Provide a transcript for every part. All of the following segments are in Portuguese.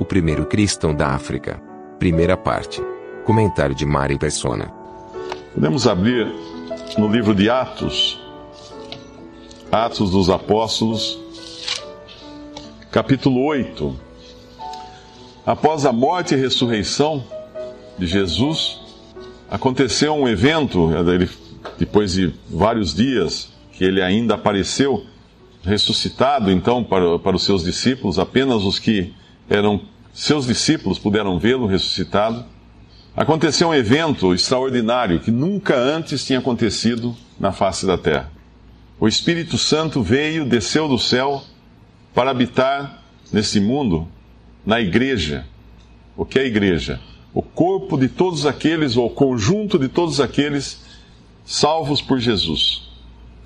O primeiro cristão da África. Primeira parte. Comentário de Mari Persona. Podemos abrir no livro de Atos, Atos dos Apóstolos, capítulo 8. Após a morte e ressurreição de Jesus, aconteceu um evento, ele, depois de vários dias que ele ainda apareceu, ressuscitado então para, para os seus discípulos, apenas os que eram seus discípulos puderam vê-lo ressuscitado. Aconteceu um evento extraordinário que nunca antes tinha acontecido na face da terra. O Espírito Santo veio, desceu do céu para habitar nesse mundo, na igreja. O que é a igreja? O corpo de todos aqueles, ou o conjunto de todos aqueles salvos por Jesus.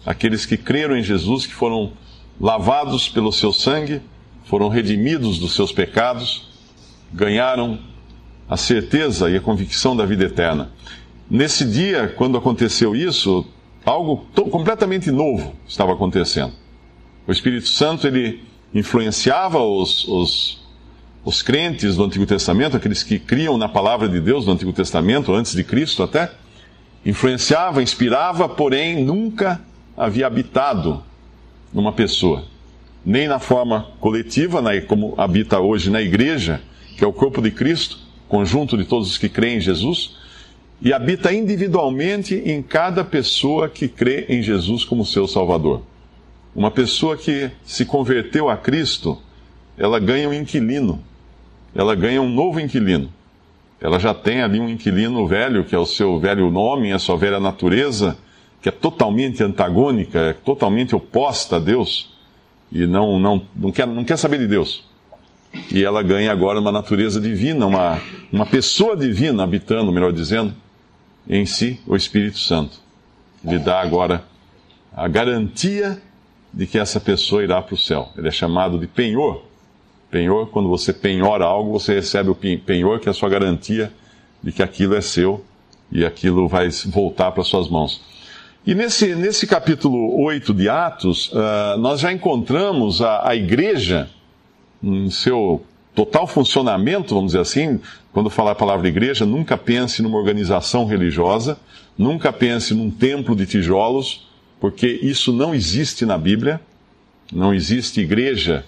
Aqueles que creram em Jesus, que foram lavados pelo seu sangue, foram redimidos dos seus pecados, ganharam a certeza e a convicção da vida eterna. Nesse dia, quando aconteceu isso, algo completamente novo estava acontecendo. O Espírito Santo ele influenciava os, os, os crentes do Antigo Testamento, aqueles que criam na palavra de Deus do Antigo Testamento, antes de Cristo até, influenciava, inspirava, porém nunca havia habitado numa pessoa, nem na forma coletiva, como habita hoje na igreja, que é o corpo de Cristo, conjunto de todos os que creem em Jesus, e habita individualmente em cada pessoa que crê em Jesus como seu Salvador. Uma pessoa que se converteu a Cristo, ela ganha um inquilino, ela ganha um novo inquilino. Ela já tem ali um inquilino velho, que é o seu velho nome, a sua velha natureza, que é totalmente antagônica, é totalmente oposta a Deus, e não, não, não, quer, não quer saber de Deus. E ela ganha agora uma natureza divina, uma, uma pessoa divina habitando, melhor dizendo, em si, o Espírito Santo. Lhe dá agora a garantia de que essa pessoa irá para o céu. Ele é chamado de penhor. Penhor, quando você penhora algo, você recebe o penhor, que é a sua garantia de que aquilo é seu e aquilo vai voltar para suas mãos. E nesse, nesse capítulo 8 de Atos, uh, nós já encontramos a, a igreja em seu total funcionamento, vamos dizer assim. Quando falar a palavra igreja, nunca pense numa organização religiosa, nunca pense num templo de tijolos, porque isso não existe na Bíblia. Não existe igreja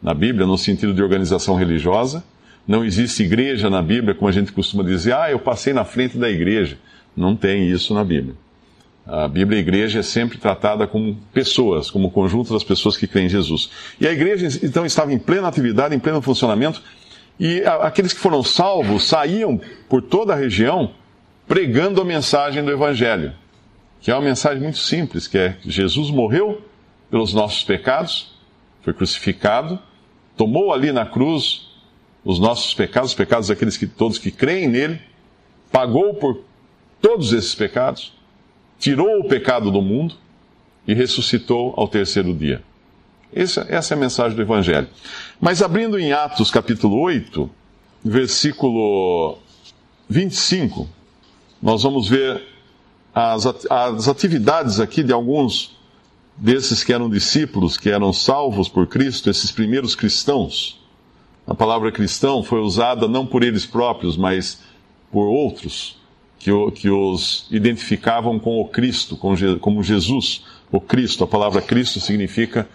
na Bíblia no sentido de organização religiosa. Não existe igreja na Bíblia, como a gente costuma dizer, ah, eu passei na frente da igreja. Não tem isso na Bíblia. A Bíblia e a igreja é sempre tratada como pessoas, como conjunto das pessoas que creem em Jesus. E a igreja, então, estava em plena atividade, em pleno funcionamento, e aqueles que foram salvos saíam por toda a região pregando a mensagem do Evangelho que é uma mensagem muito simples, que é Jesus morreu pelos nossos pecados, foi crucificado, tomou ali na cruz os nossos pecados, os pecados daqueles que todos que creem nele, pagou por todos esses pecados, tirou o pecado do mundo e ressuscitou ao terceiro dia. Essa, essa é a mensagem do Evangelho. Mas abrindo em Atos capítulo 8, versículo 25, nós vamos ver as, as atividades aqui de alguns desses que eram discípulos, que eram salvos por Cristo, esses primeiros cristãos. A palavra cristão foi usada não por eles próprios, mas por outros que, que os identificavam com o Cristo, com, como Jesus, o Cristo. A palavra Cristo significa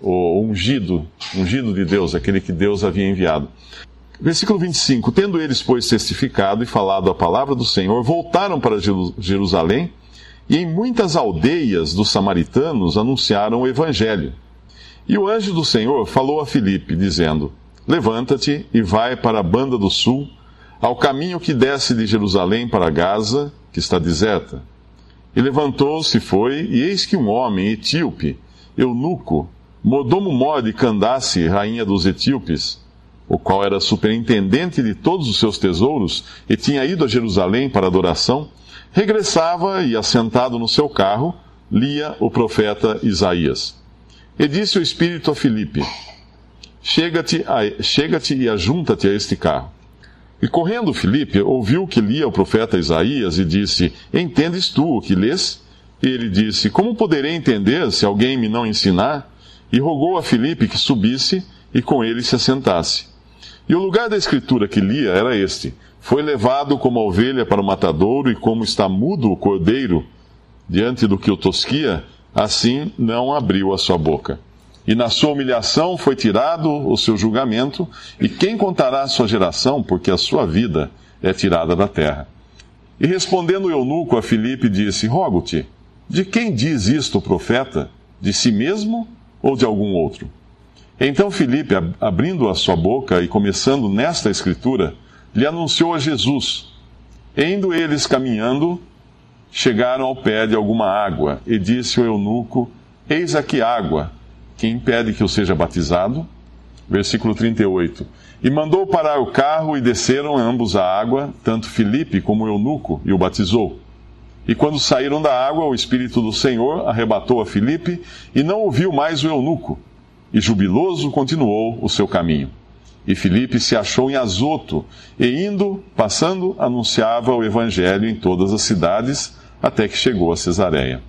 o ungido, ungido de Deus, aquele que Deus havia enviado. Versículo 25: Tendo eles, pois, testificado e falado a palavra do Senhor, voltaram para Jerusalém e em muitas aldeias dos samaritanos anunciaram o evangelho. E o anjo do Senhor falou a Filipe, dizendo: Levanta-te e vai para a banda do sul, ao caminho que desce de Jerusalém para Gaza, que está deserta. E levantou-se foi, e eis que um homem etíope, eunuco, mordomo mor de Candace, rainha dos etíopes, o qual era superintendente de todos os seus tesouros e tinha ido a Jerusalém para adoração, regressava e, assentado no seu carro, lia o profeta Isaías. E disse o Espírito a Filipe: Chega-te chega e ajunta-te a este carro. E correndo Filipe, ouviu que lia o profeta Isaías e disse: Entendes tu o que lês? E ele disse: Como poderei entender se alguém me não ensinar? E rogou a Filipe que subisse e com ele se assentasse. E o lugar da escritura que lia era este: Foi levado como a ovelha para o matadouro, e como está mudo o cordeiro diante do que o tosquia, assim não abriu a sua boca. E na sua humilhação foi tirado o seu julgamento, e quem contará a sua geração, porque a sua vida é tirada da terra? E respondendo o eunuco a Filipe, disse: Rogo-te, de quem diz isto o profeta? De si mesmo ou de algum outro? Então Filipe, abrindo a sua boca e começando nesta escritura, lhe anunciou a Jesus. Indo eles caminhando, chegaram ao pé de alguma água, e disse o eunuco: Eis aqui água, que impede que eu seja batizado? Versículo 38. E mandou parar o carro e desceram ambos à água, tanto Filipe como eunuco, e o batizou. E quando saíram da água, o Espírito do Senhor arrebatou a Filipe e não ouviu mais o eunuco e jubiloso continuou o seu caminho. E Filipe se achou em Azoto, e indo, passando, anunciava o evangelho em todas as cidades, até que chegou a Cesareia.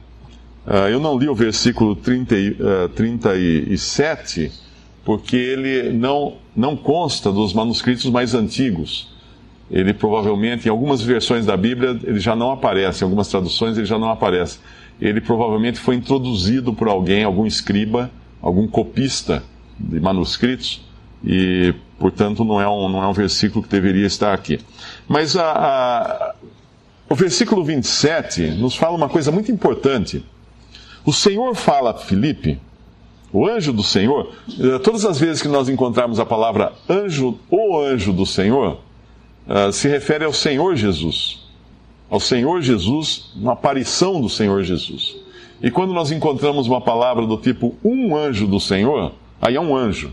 Uh, eu não li o versículo 30, uh, 37, porque ele não, não consta dos manuscritos mais antigos. Ele provavelmente, em algumas versões da Bíblia, ele já não aparece, em algumas traduções ele já não aparece. Ele provavelmente foi introduzido por alguém, algum escriba, algum copista de manuscritos, e, portanto, não é um, não é um versículo que deveria estar aqui. Mas a, a, o versículo 27 nos fala uma coisa muito importante. O Senhor fala a Filipe, o anjo do Senhor, eh, todas as vezes que nós encontrarmos a palavra anjo ou anjo do Senhor, uh, se refere ao Senhor Jesus. Ao Senhor Jesus, na aparição do Senhor Jesus. E quando nós encontramos uma palavra do tipo um anjo do Senhor, aí é um anjo.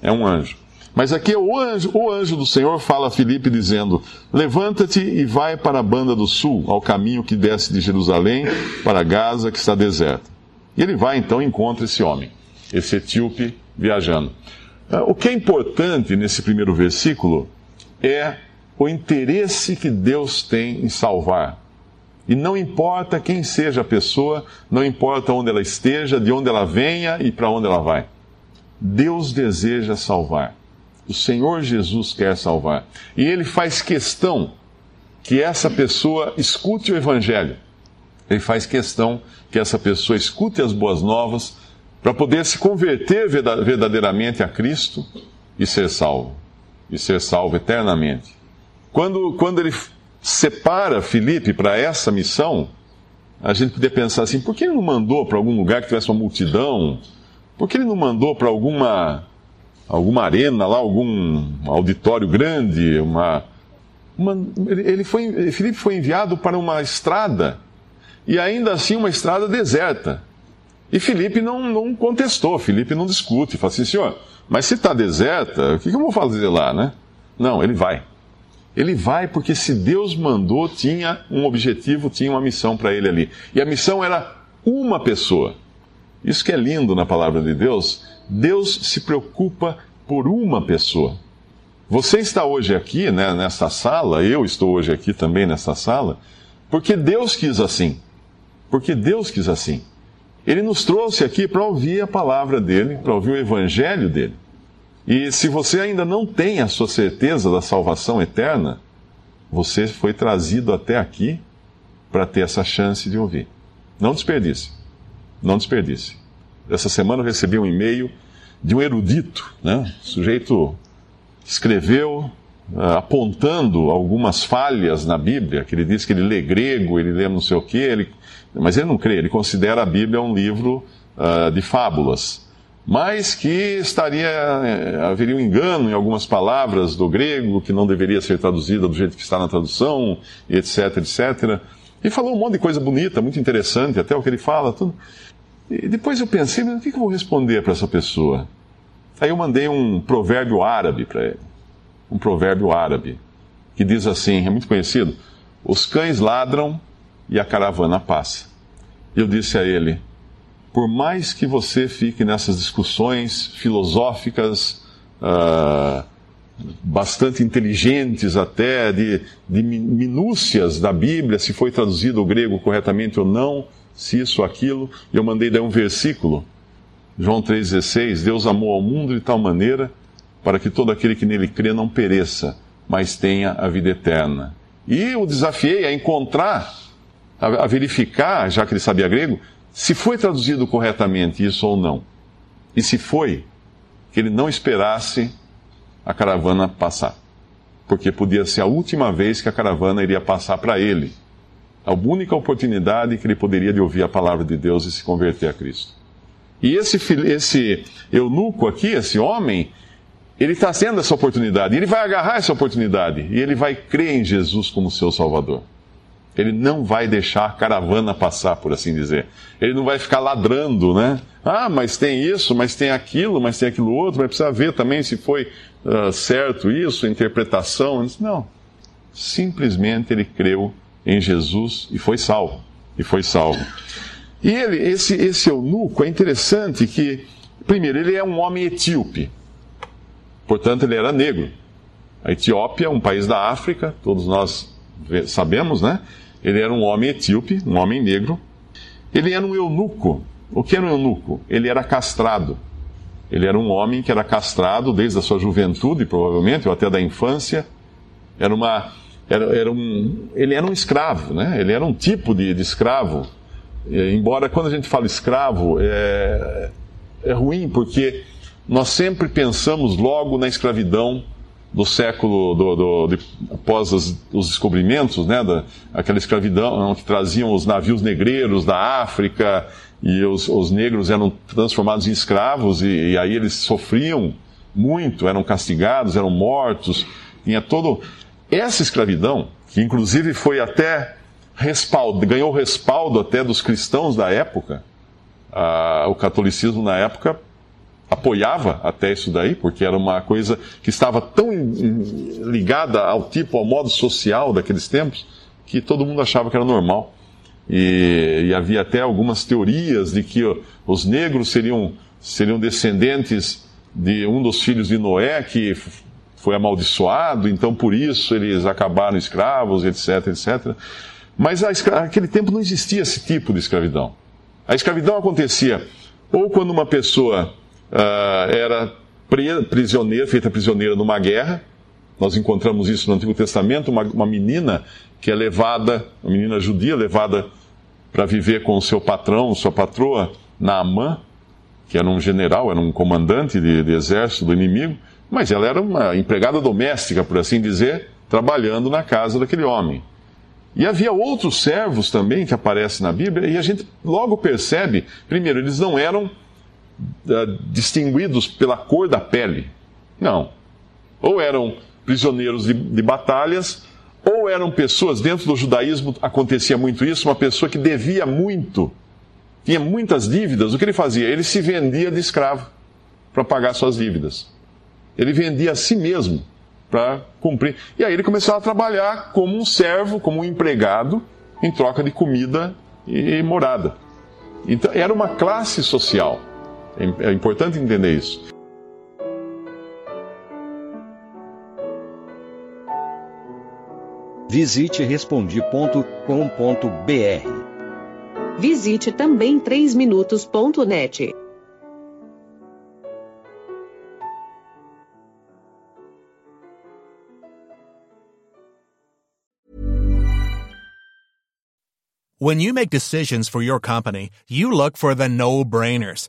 É um anjo. Mas aqui o anjo, o anjo do Senhor fala a Filipe dizendo: Levanta-te e vai para a banda do sul, ao caminho que desce de Jerusalém para Gaza, que está deserta. E ele vai então e encontra esse homem, esse etíope viajando. Ah, o que é importante nesse primeiro versículo é o interesse que Deus tem em salvar e não importa quem seja a pessoa, não importa onde ela esteja, de onde ela venha e para onde ela vai. Deus deseja salvar. O Senhor Jesus quer salvar. E ele faz questão que essa pessoa escute o Evangelho. Ele faz questão que essa pessoa escute as boas novas para poder se converter verdadeiramente a Cristo e ser salvo. E ser salvo eternamente. Quando, quando ele separa Filipe para essa missão, a gente poderia pensar assim: por que ele não mandou para algum lugar que tivesse uma multidão? Por que ele não mandou para alguma alguma arena lá, algum auditório grande, uma, uma ele foi Filipe foi enviado para uma estrada e ainda assim uma estrada deserta. E Filipe não, não contestou, Filipe não discute, fala assim, senhor, mas se está deserta, o que, que eu vou fazer lá, né? Não, ele vai. Ele vai porque se Deus mandou, tinha um objetivo, tinha uma missão para ele ali. E a missão era uma pessoa. Isso que é lindo na palavra de Deus. Deus se preocupa por uma pessoa. Você está hoje aqui, né, nessa sala, eu estou hoje aqui também nessa sala, porque Deus quis assim. Porque Deus quis assim. Ele nos trouxe aqui para ouvir a palavra dele, para ouvir o evangelho dele. E se você ainda não tem a sua certeza da salvação eterna, você foi trazido até aqui para ter essa chance de ouvir. Não desperdice. Não desperdice. Essa semana eu recebi um e-mail de um erudito, né? O sujeito escreveu uh, apontando algumas falhas na Bíblia, que ele diz que ele lê grego, ele lê não sei o quê, ele... mas ele não crê, ele considera a Bíblia um livro uh, de fábulas mas que estaria eh, haveria um engano em algumas palavras do grego que não deveria ser traduzida do jeito que está na tradução, etc, etc. E falou um monte de coisa bonita, muito interessante, até o que ele fala, tudo. E depois eu pensei, mas o que eu vou responder para essa pessoa? Aí eu mandei um provérbio árabe para ele. Um provérbio árabe. Que diz assim, é muito conhecido: Os cães ladram e a caravana passa. Eu disse a ele: Por mais que você fique nessas discussões filosóficas, uh, bastante inteligentes até, de, de minúcias da Bíblia, se foi traduzido o grego corretamente ou não, se isso ou aquilo, eu mandei dar um versículo João 3,16: Deus amou ao mundo de tal maneira para que todo aquele que nele crê não pereça, mas tenha a vida eterna. E o desafiei a encontrar, a, verificar, já que ele sabia grego, se foi traduzido corretamente isso ou não. E se foi, que ele não esperasse a caravana passar. Porque podia ser a última vez que a caravana iria passar para ele. A única oportunidade que ele poderia de ouvir a palavra de Deus e se converter a Cristo. E esse, esse eunuco aqui, esse homem, ele está tendo essa oportunidade. Ele vai agarrar essa oportunidade e ele vai crer em Jesus como seu Salvador. Ele não vai deixar a caravana passar, por assim dizer. Ele não vai ficar ladrando, né? Ah, mas tem isso, mas tem aquilo, mas tem aquilo outro, mas precisa ver também se foi uh, certo isso, interpretação. Não. Simplesmente ele creu em Jesus e foi salvo. E foi salvo. E ele, esse, esse eunuco, é interessante que, primeiro, ele é um homem etíope. Portanto, ele era negro. A Etiópia é um país da África, todos nós sabemos, né? Ele era um homem etíope, um homem negro. Ele era um eunuco. O que era um eunuco? Ele era castrado. Ele era um homem que era castrado desde a sua juventude, provavelmente, ou até da infância. Era uma, era, era um, ele era um escravo, né? Ele era um tipo de, de escravo embora quando a gente fala escravo, é, é ruim porque nós sempre pensamos logo na escravidão do século do, do, de, após as, os descobrimentos, né, da, aquela escravidão que traziam os navios negreiros da África e os, os negros eram transformados em escravos e, e, aí eles sofriam muito, eram castigados, eram mortos, tinha todo essa escravidão que inclusive foi até respaldo, ganhou respaldo até dos cristãos da época. Ah, o catolicismo na época apoiava até isso daí, porque era uma coisa que estava tão ligada ao tipo, ao modo social daqueles tempos, que todo mundo achava que era normal. E, e havia até algumas teorias de que os negros seriam, seriam descendentes de um dos filhos de Noé, que foi amaldiçoado, então por isso eles acabaram escravos, etc, etc. Mas naquele tempo não existia esse tipo de escravidão. A escravidão acontecia ou quando uma pessoa uh, era prisioneira, feita prisioneira numa guerra, nós encontramos isso no Antigo Testamento, uma, uma menina que é levada, uma menina judia levada para viver com o seu patrão, sua patroa, Naamã, que era um general, era um comandante de, de exército do inimigo, mas ela era uma empregada doméstica, por assim dizer, trabalhando na casa daquele homem. E havia outros servos também que aparecem na Bíblia, e a gente logo percebe, primeiro, eles não eram uh, distinguidos pela cor da pele. Não. Ou eram prisioneiros de, de batalhas, ou eram pessoas, dentro do judaísmo acontecia muito isso, uma pessoa que devia muito, tinha muitas dívidas, o que ele fazia? Ele se vendia de escravo para pagar suas dívidas. Ele vendia a si mesmo para cumprir. E aí ele começou a trabalhar como um servo, como um empregado, em troca de comida e morada. Então era uma classe social. É, é importante entender isso. Visite respondi.com.br. Visite também 3minutos.net. When you make decisions for your company, you look for the no-brainers.